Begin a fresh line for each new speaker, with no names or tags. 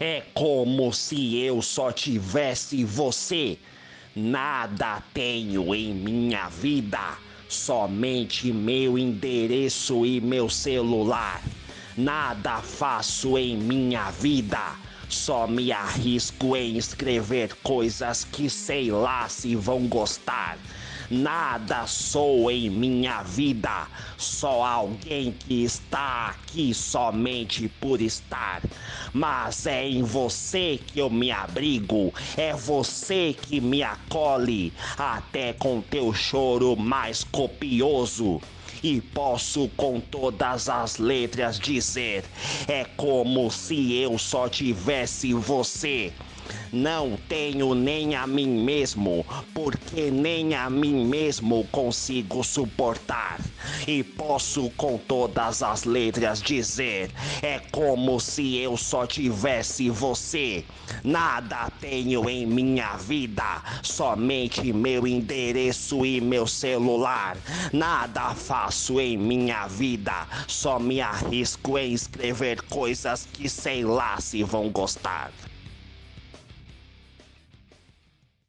É como se eu só tivesse você. Nada tenho em minha vida, somente meu endereço e meu celular. Nada faço em minha vida, só me arrisco em escrever coisas que sei lá se vão gostar. Nada sou em minha vida, só alguém que está aqui somente por estar. Mas é em você que eu me abrigo, é você que me acolhe, até com teu choro mais copioso e posso com todas as letras dizer: é como se eu só tivesse você. Não tenho nem a mim mesmo, porque nem a mim mesmo consigo suportar. E posso com todas as letras dizer: é como se eu só tivesse você. Nada tenho em minha vida, somente meu endereço e meu celular. Nada faço em minha vida, só me arrisco em escrever coisas que sei lá se vão gostar.